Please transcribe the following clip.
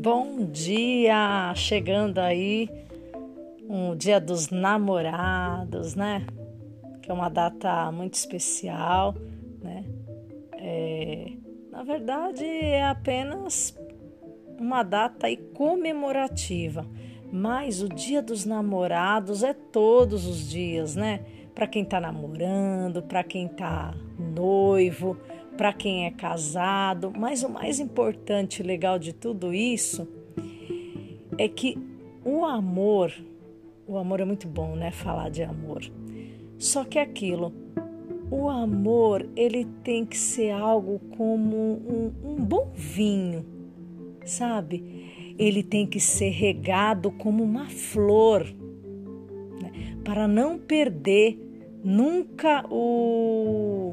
Bom dia! Chegando aí um dia dos namorados, né? Que é uma data muito especial, né? É, na verdade, é apenas uma data aí comemorativa, mas o dia dos namorados é todos os dias, né? Para quem tá namorando, para quem tá noivo, para quem é casado, mas o mais importante e legal de tudo isso é que o amor, o amor é muito bom, né? Falar de amor. Só que é aquilo, o amor ele tem que ser algo como um, um bom vinho, sabe? Ele tem que ser regado como uma flor, né? para não perder nunca o